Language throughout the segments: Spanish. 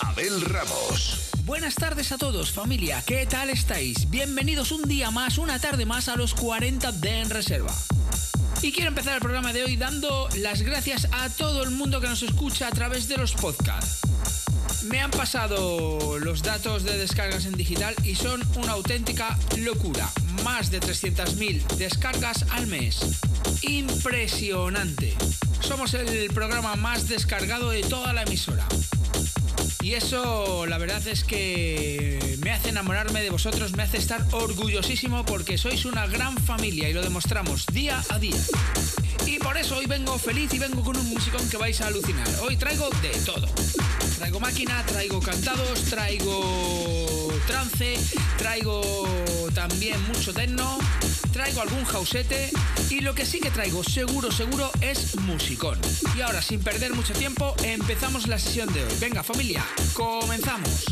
Abel Ramos. Buenas tardes a todos, familia. ¿Qué tal estáis? Bienvenidos un día más, una tarde más a los 40 de En Reserva. Y quiero empezar el programa de hoy dando las gracias a todo el mundo que nos escucha a través de los podcasts. Me han pasado los datos de descargas en digital y son una auténtica locura. Más de 300.000 descargas al mes. Impresionante. Somos el programa más descargado de toda la emisora. Y eso la verdad es que me hace enamorarme de vosotros, me hace estar orgullosísimo porque sois una gran familia y lo demostramos día a día. Y por eso hoy vengo feliz y vengo con un musicón que vais a alucinar. Hoy traigo de todo. Traigo máquina, traigo cantados, traigo trance, traigo también mucho techno, traigo algún jausete y lo que sí que traigo seguro, seguro es musicón. Y ahora, sin perder mucho tiempo, empezamos la sesión de hoy. Venga familia, comenzamos.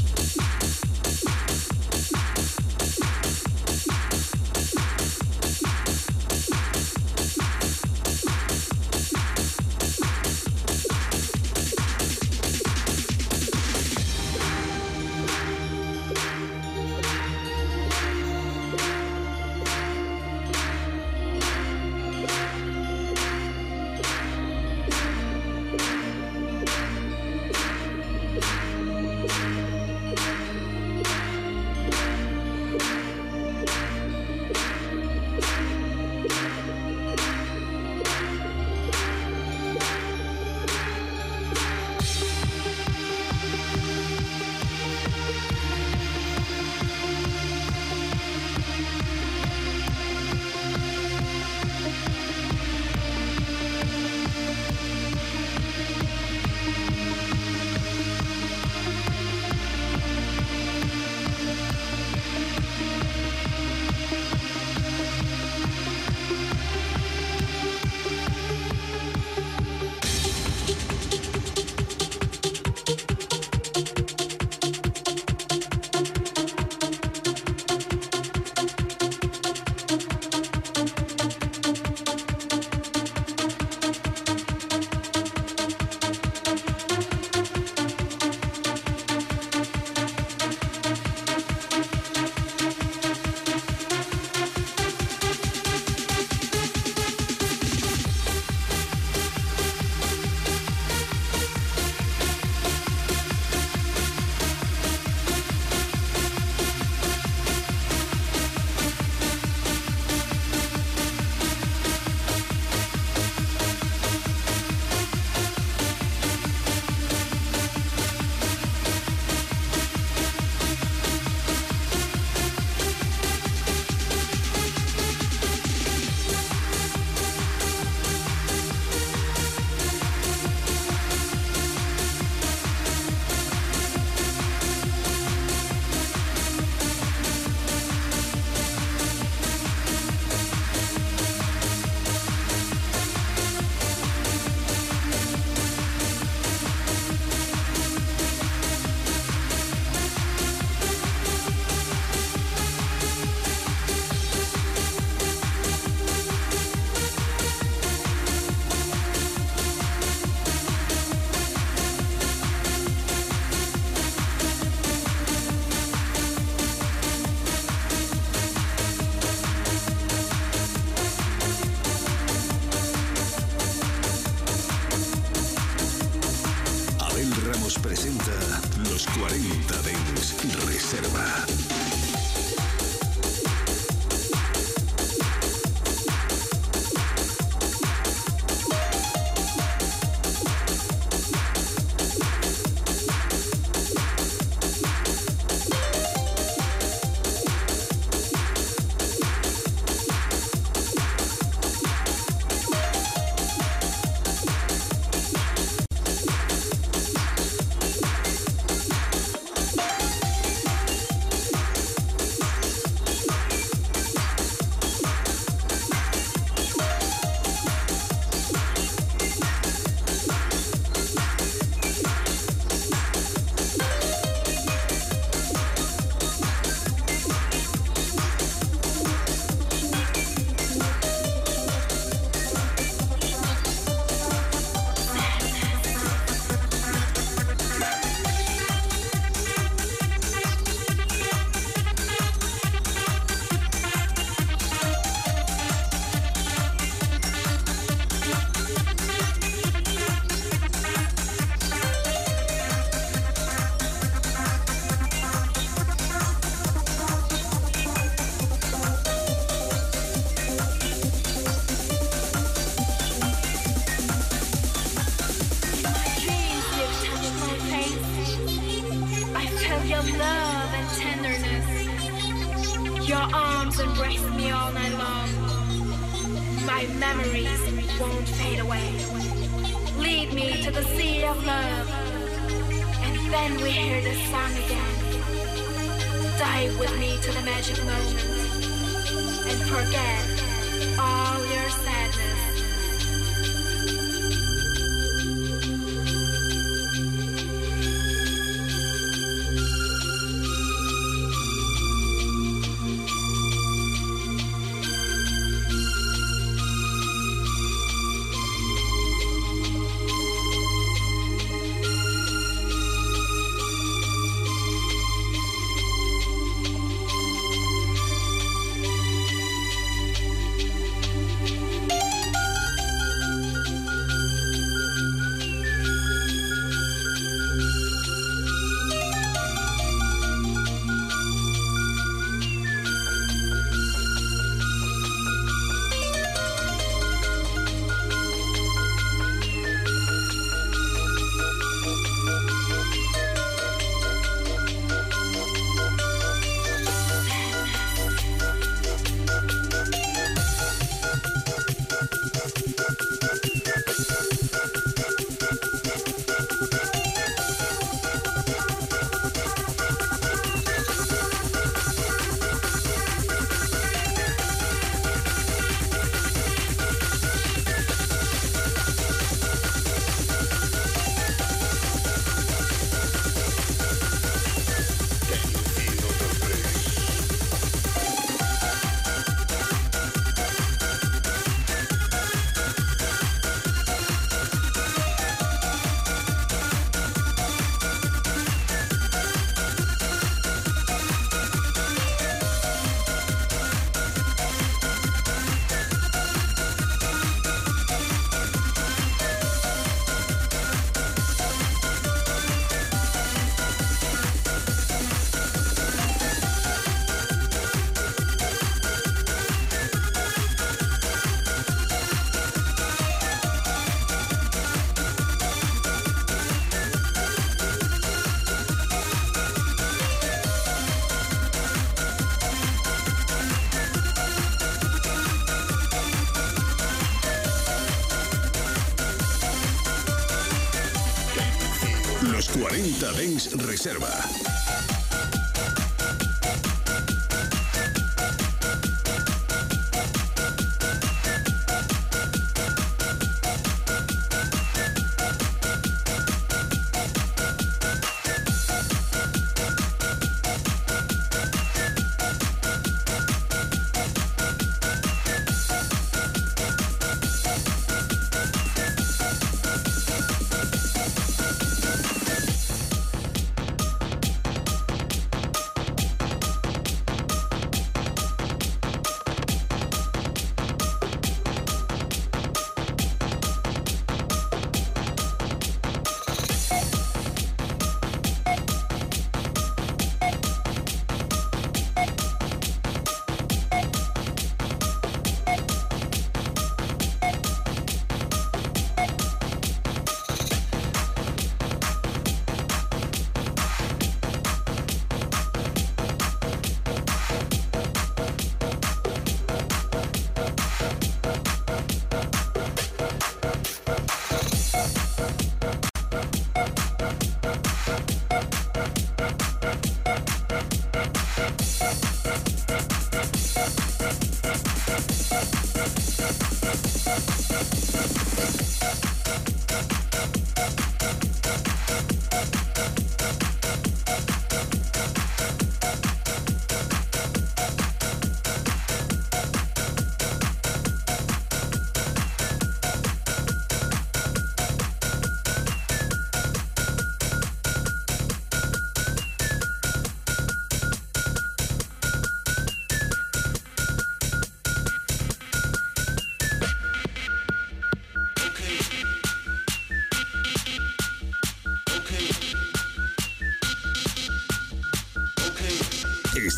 Reserva.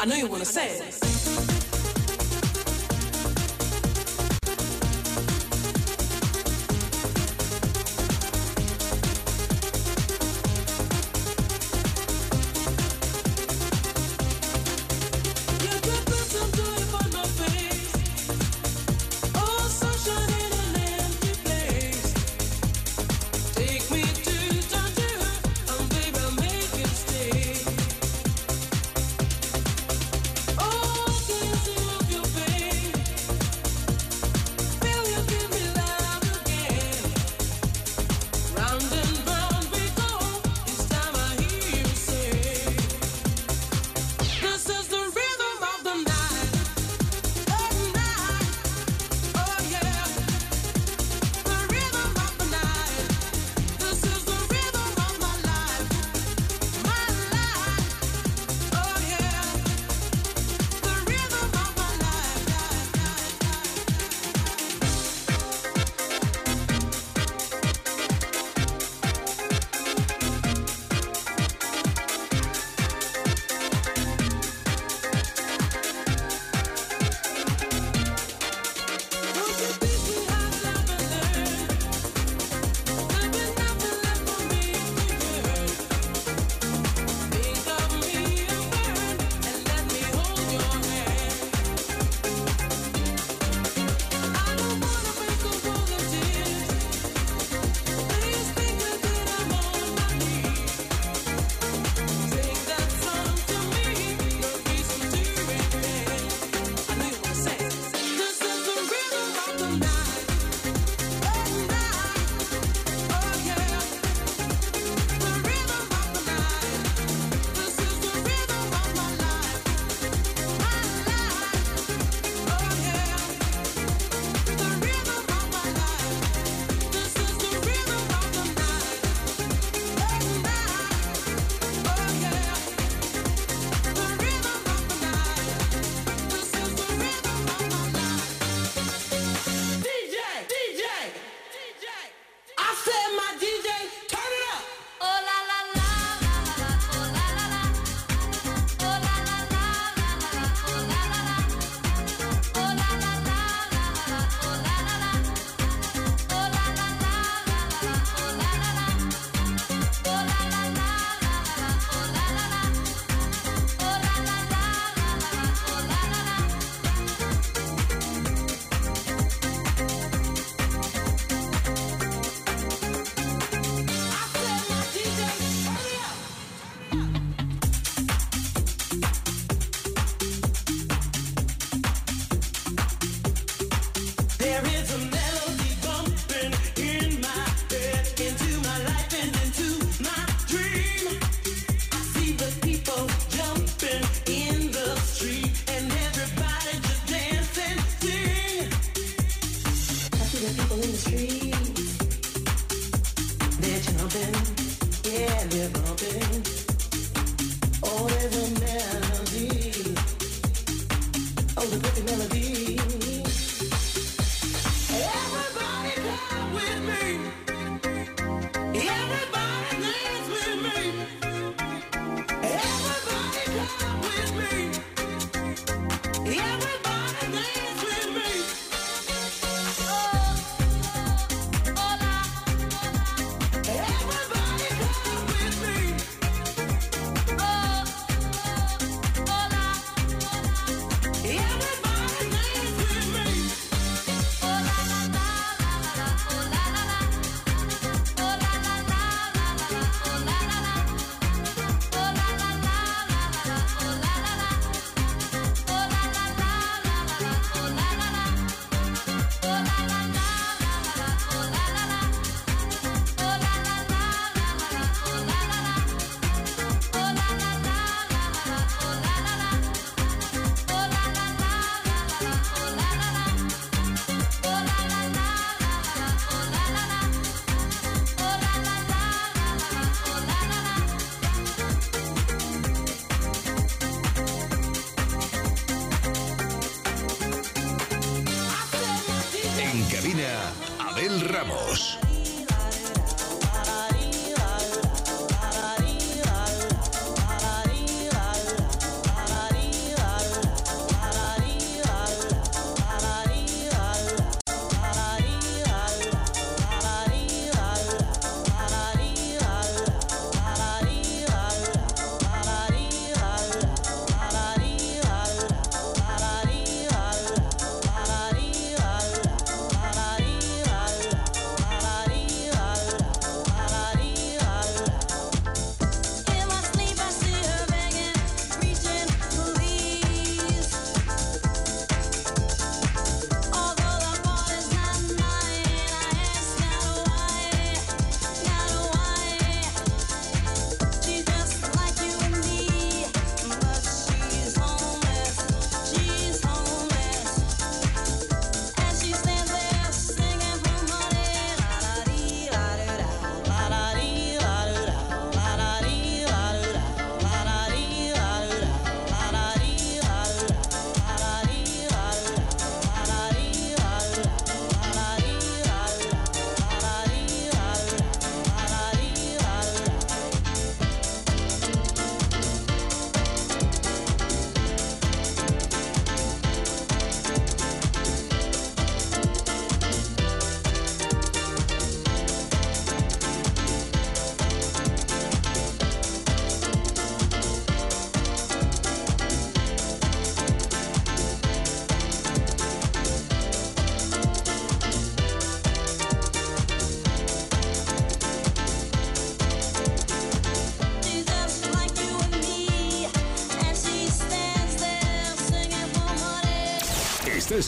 I know you wanna say it.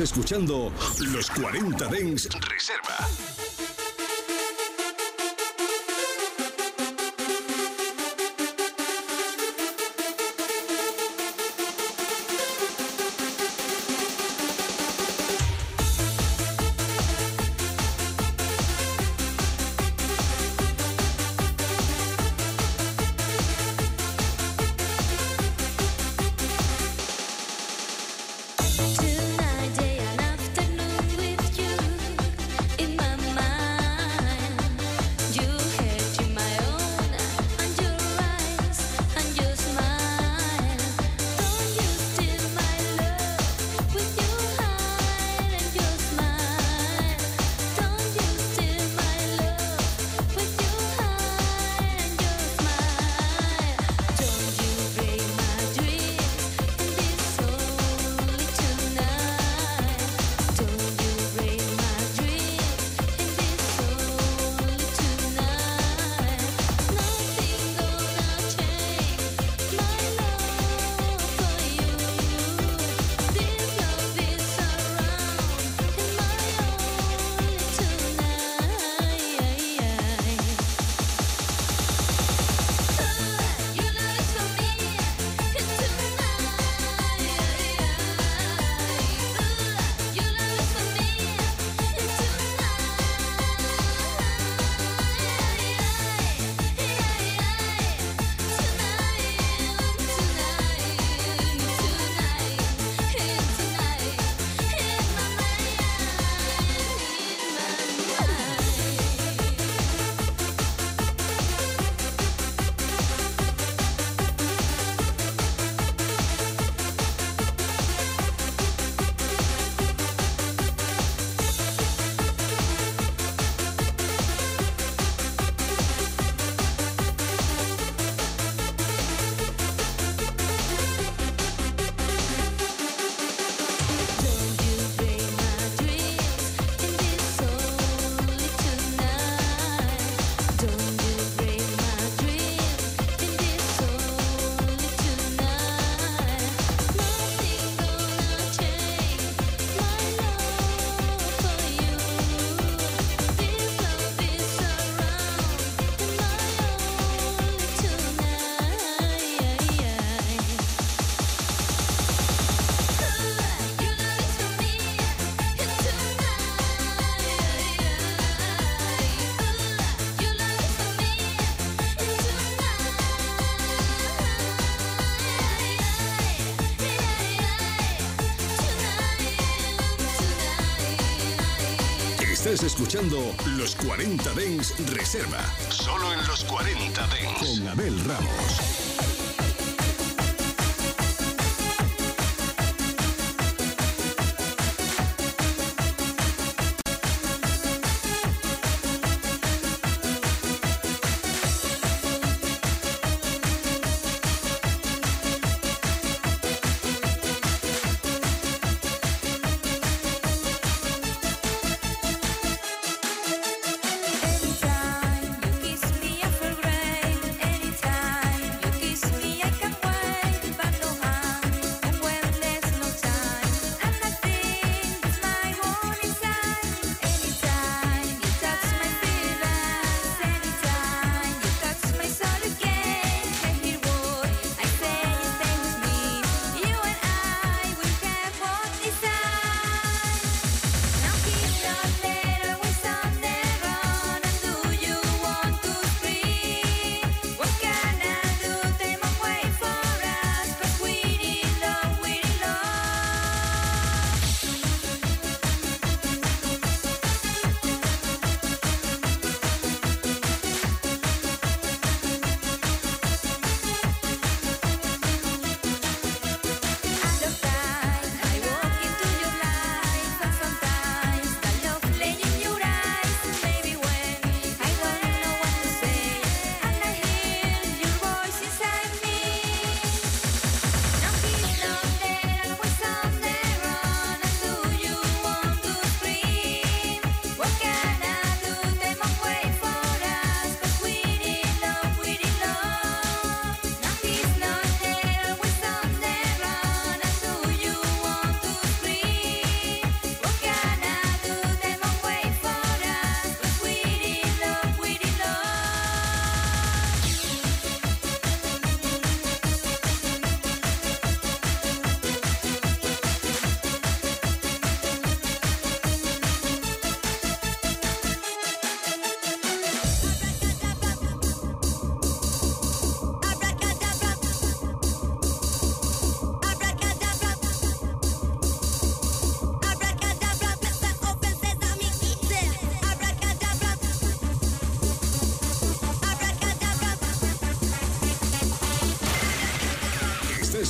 Escuchando los 40 Dens Estás escuchando los 40 Dens Reserva. Solo en los 40 Dens. Con Abel Ramos.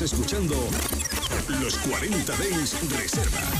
Escuchando los 40 Days Reserva.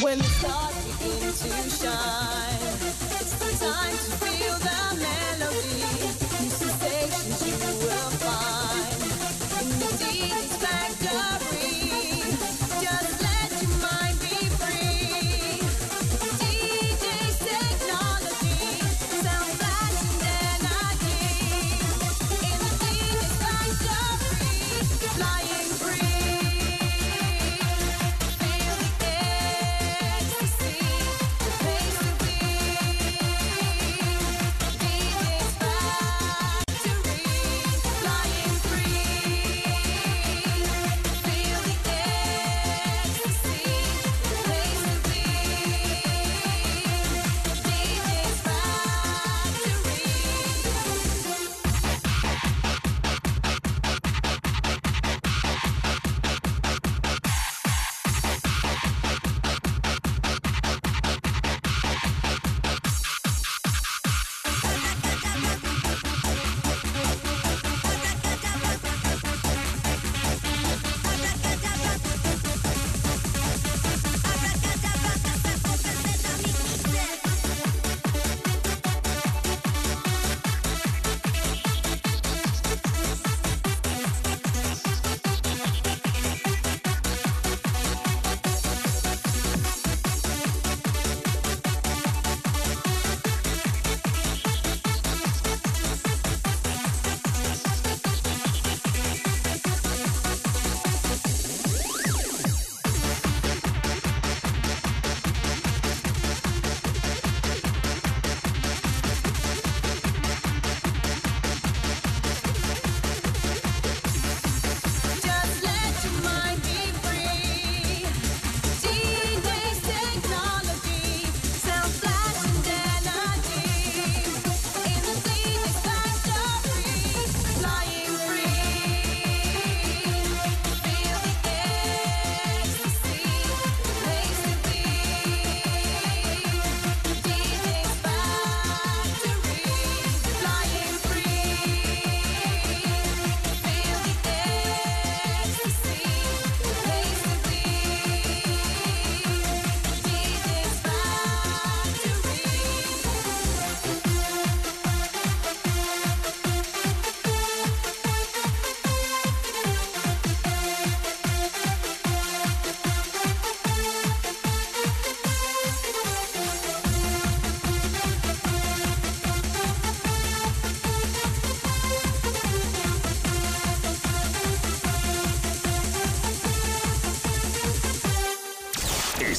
When the stars begin to shine, it's the time to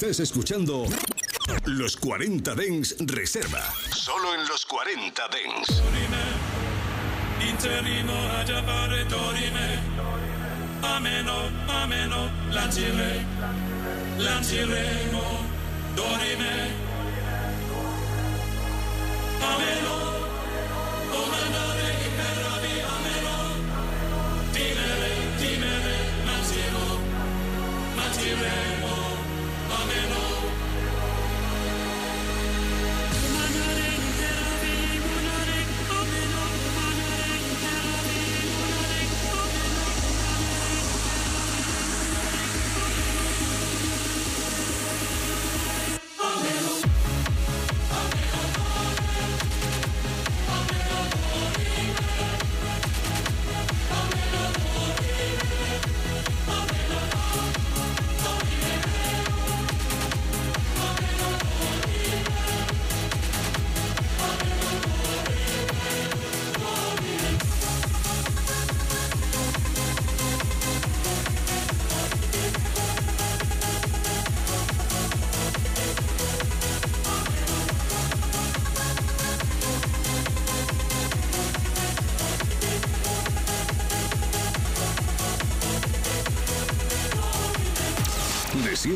Estás escuchando Los 40 Dens Reserva. Solo en los 40 Dens. ameno, ameno, lancire, lanciremo, dorime, ameno, comandare per rabi, ameno, timere, timere, lanciro, lanciremo,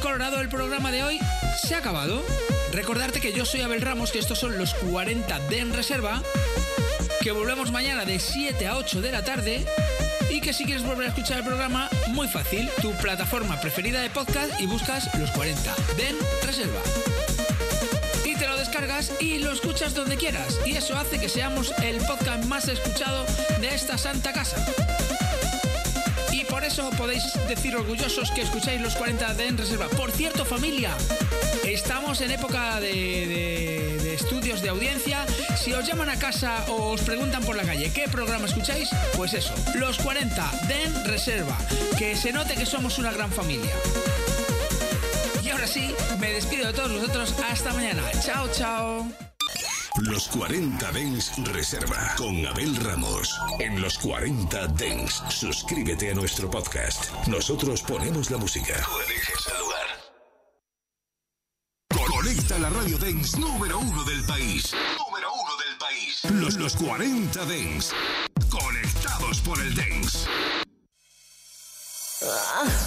Colorado, el programa de hoy se ha acabado. Recordarte que yo soy Abel Ramos, que estos son los 40 de En Reserva, que volvemos mañana de 7 a 8 de la tarde y que si quieres volver a escuchar el programa, muy fácil, tu plataforma preferida de podcast y buscas los 40 de En Reserva. Y te lo descargas y lo escuchas donde quieras. Y eso hace que seamos el podcast más escuchado de esta santa casa. Eso podéis decir orgullosos que escucháis los 40 de En Reserva. Por cierto, familia, estamos en época de, de- de estudios de audiencia. Si os llaman a casa o os preguntan por la calle qué programa escucháis, pues eso, los 40 de En Reserva. Que se note que somos una gran familia. Y ahora sí, me despido de todos vosotros. Hasta mañana. Chao, chao. Los 40 Dens Reserva con Abel Ramos. En los 40 Dens, suscríbete a nuestro podcast. Nosotros ponemos la música. Tú eliges el lugar. Conecta la radio Dens número uno del país. Número uno del país. Los, los 40 Dens. Conectados por el Dens. I